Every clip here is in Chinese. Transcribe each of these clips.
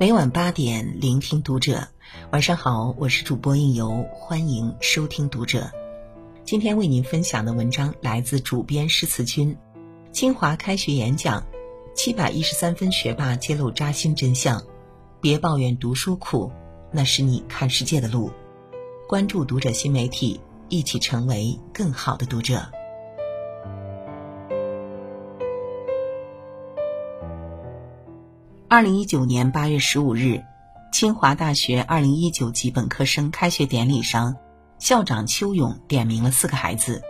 每晚八点，聆听读者。晚上好，我是主播应由，欢迎收听读者。今天为您分享的文章来自主编诗词君。清华开学演讲，七百一十三分学霸揭露扎心真相。别抱怨读书苦，那是你看世界的路。关注读者新媒体，一起成为更好的读者。二零一九年八月十五日，清华大学二零一九级本科生开学典礼上，校长邱勇点名了四个孩子，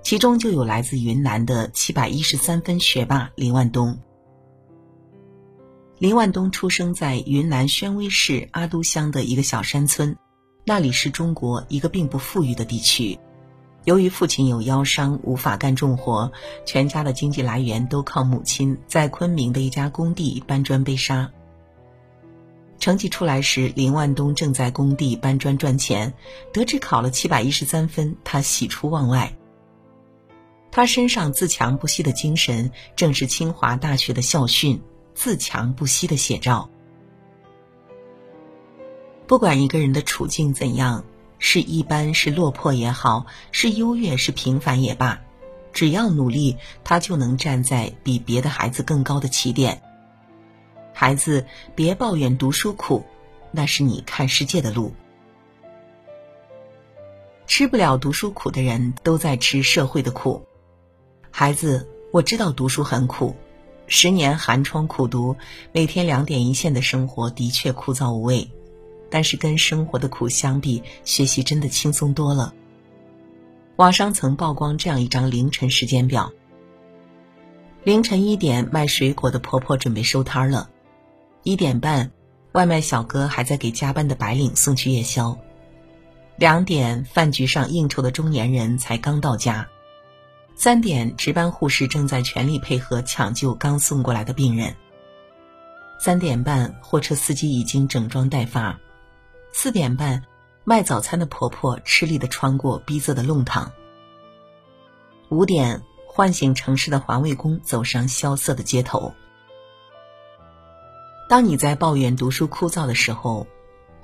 其中就有来自云南的七百一十三分学霸林万东。林万东出生在云南宣威市阿都乡的一个小山村，那里是中国一个并不富裕的地区。由于父亲有腰伤，无法干重活，全家的经济来源都靠母亲在昆明的一家工地搬砖背沙。成绩出来时，林万东正在工地搬砖赚钱，得知考了七百一十三分，他喜出望外。他身上自强不息的精神，正是清华大学的校训“自强不息”的写照。不管一个人的处境怎样。是一般是落魄也好，是优越是平凡也罢，只要努力，他就能站在比别的孩子更高的起点。孩子，别抱怨读书苦，那是你看世界的路。吃不了读书苦的人都在吃社会的苦。孩子，我知道读书很苦，十年寒窗苦读，每天两点一线的生活的确枯燥无味。但是跟生活的苦相比，学习真的轻松多了。网上曾曝光这样一张凌晨时间表：凌晨一点，卖水果的婆婆准备收摊了；一点半，外卖小哥还在给加班的白领送去夜宵；两点，饭局上应酬的中年人才刚到家；三点，值班护士正在全力配合抢救刚送过来的病人；三点半，货车司机已经整装待发。四点半，卖早餐的婆婆吃力的穿过逼仄的弄堂。五点，唤醒城市的环卫工走上萧瑟的街头。当你在抱怨读书枯燥的时候，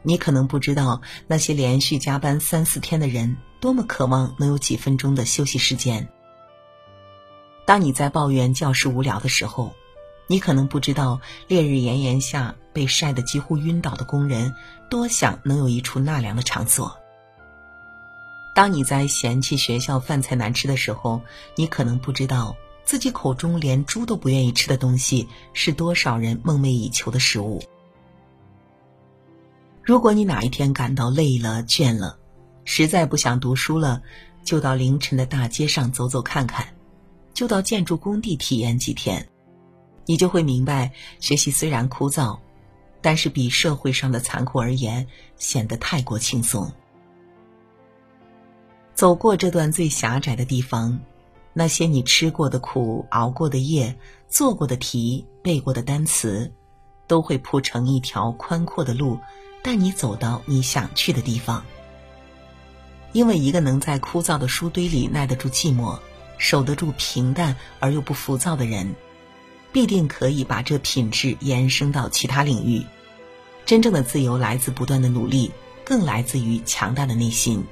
你可能不知道那些连续加班三四天的人多么渴望能有几分钟的休息时间。当你在抱怨教室无聊的时候，你可能不知道，烈日炎炎下被晒得几乎晕倒的工人，多想能有一处纳凉的场所。当你在嫌弃学校饭菜难吃的时候，你可能不知道，自己口中连猪都不愿意吃的东西，是多少人梦寐以求的食物。如果你哪一天感到累了、倦了，实在不想读书了，就到凌晨的大街上走走看看，就到建筑工地体验几天。你就会明白，学习虽然枯燥，但是比社会上的残酷而言，显得太过轻松。走过这段最狭窄的地方，那些你吃过的苦、熬过的夜、做过的题、背过的单词，都会铺成一条宽阔的路，带你走到你想去的地方。因为一个能在枯燥的书堆里耐得住寂寞，守得住平淡而又不浮躁的人。必定可以把这品质延伸到其他领域。真正的自由来自不断的努力，更来自于强大的内心。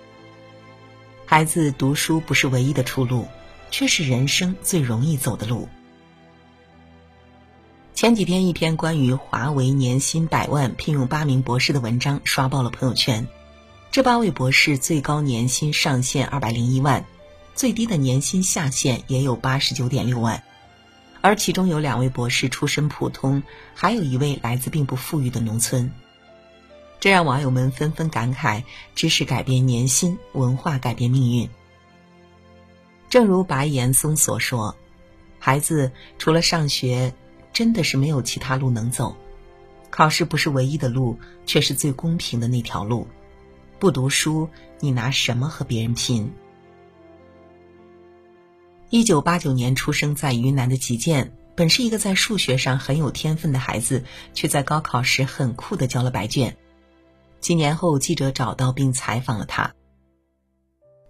孩子读书不是唯一的出路，却是人生最容易走的路。前几天，一篇关于华为年薪百万聘用八名博士的文章刷爆了朋友圈。这八位博士最高年薪上限二百零一万，最低的年薪下限也有八十九点六万。而其中有两位博士出身普通，还有一位来自并不富裕的农村，这让网友们纷纷感慨：知识改变年薪，文化改变命运。正如白岩松所说：“孩子除了上学，真的是没有其他路能走。考试不是唯一的路，却是最公平的那条路。不读书，你拿什么和别人拼？”一九八九年出生在云南的吉建，本是一个在数学上很有天分的孩子，却在高考时很酷的交了白卷。几年后，记者找到并采访了他。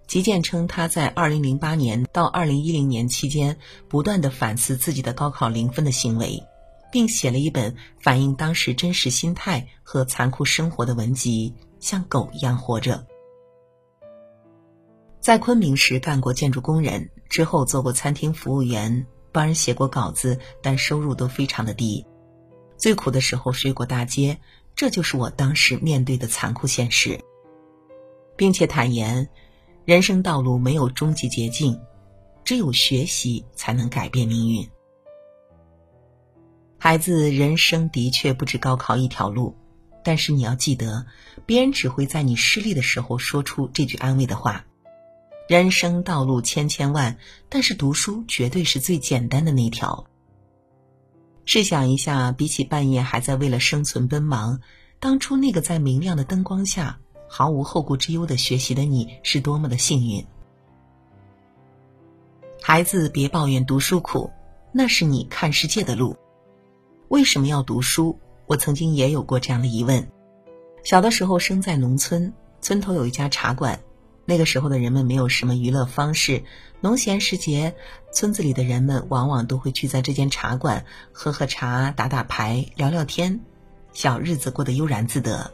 吉建称，他在二零零八年到二零一零年期间，不断的反思自己的高考零分的行为，并写了一本反映当时真实心态和残酷生活的文集《像狗一样活着》。在昆明时干过建筑工人，之后做过餐厅服务员，帮人写过稿子，但收入都非常的低。最苦的时候睡过大街，这就是我当时面对的残酷现实，并且坦言，人生道路没有终极捷径。只有学习才能改变命运。孩子，人生的确不止高考一条路，但是你要记得，别人只会在你失利的时候说出这句安慰的话。人生道路千千万，但是读书绝对是最简单的那条。试想一下，比起半夜还在为了生存奔忙，当初那个在明亮的灯光下毫无后顾之忧的学习的你，是多么的幸运。孩子，别抱怨读书苦，那是你看世界的路。为什么要读书？我曾经也有过这样的疑问。小的时候生在农村，村头有一家茶馆，那个时候的人们没有什么娱乐方式，农闲时节，村子里的人们往往都会聚在这间茶馆，喝喝茶、打打牌、聊聊天，小日子过得悠然自得。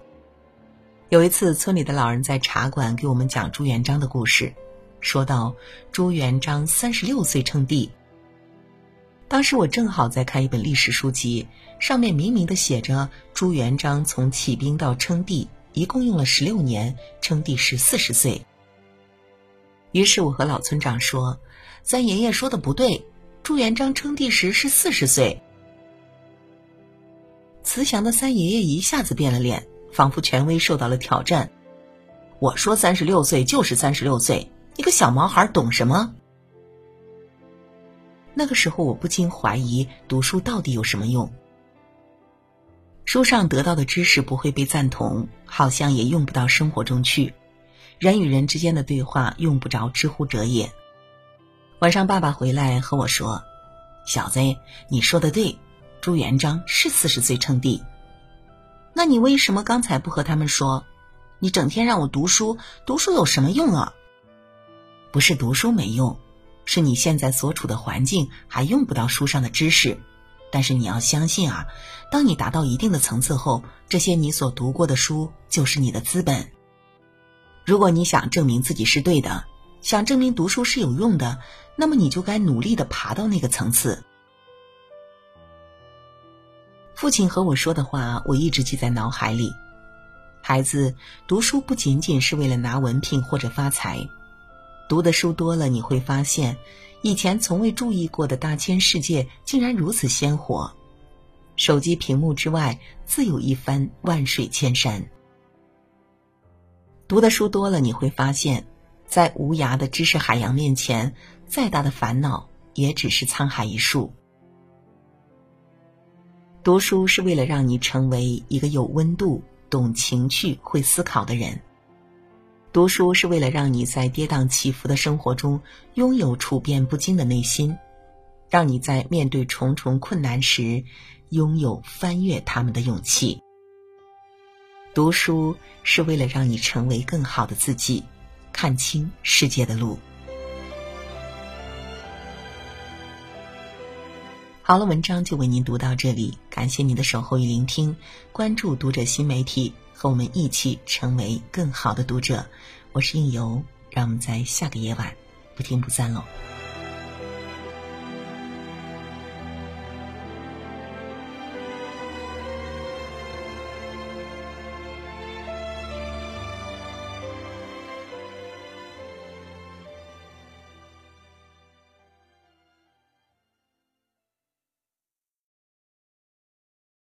有一次，村里的老人在茶馆给我们讲朱元璋的故事。说到朱元璋三十六岁称帝，当时我正好在看一本历史书籍，上面明明的写着朱元璋从起兵到称帝一共用了十六年，称帝是四十岁。于是我和老村长说：“三爷爷说的不对，朱元璋称帝时是四十岁。”慈祥的三爷爷一下子变了脸，仿佛权威受到了挑战。我说三十六岁就是三十六岁。一个小毛孩懂什么？那个时候，我不禁怀疑读书到底有什么用。书上得到的知识不会被赞同，好像也用不到生活中去。人与人之间的对话用不着知乎者也。晚上，爸爸回来和我说：“小子，你说的对，朱元璋是四十岁称帝。那你为什么刚才不和他们说？你整天让我读书，读书有什么用啊？”不是读书没用，是你现在所处的环境还用不到书上的知识。但是你要相信啊，当你达到一定的层次后，这些你所读过的书就是你的资本。如果你想证明自己是对的，想证明读书是有用的，那么你就该努力的爬到那个层次。父亲和我说的话，我一直记在脑海里。孩子，读书不仅仅是为了拿文凭或者发财。读的书多了，你会发现，以前从未注意过的大千世界竟然如此鲜活。手机屏幕之外，自有一番万水千山。读的书多了，你会发现，在无涯的知识海洋面前，再大的烦恼也只是沧海一粟。读书是为了让你成为一个有温度、懂情趣、会思考的人。读书是为了让你在跌宕起伏的生活中拥有处变不惊的内心，让你在面对重重困难时拥有翻越他们的勇气。读书是为了让你成为更好的自己，看清世界的路。好了，文章就为您读到这里，感谢您的守候与聆听，关注读者新媒体。和我们一起成为更好的读者，我是应由，让我们在下个夜晚不听不散喽。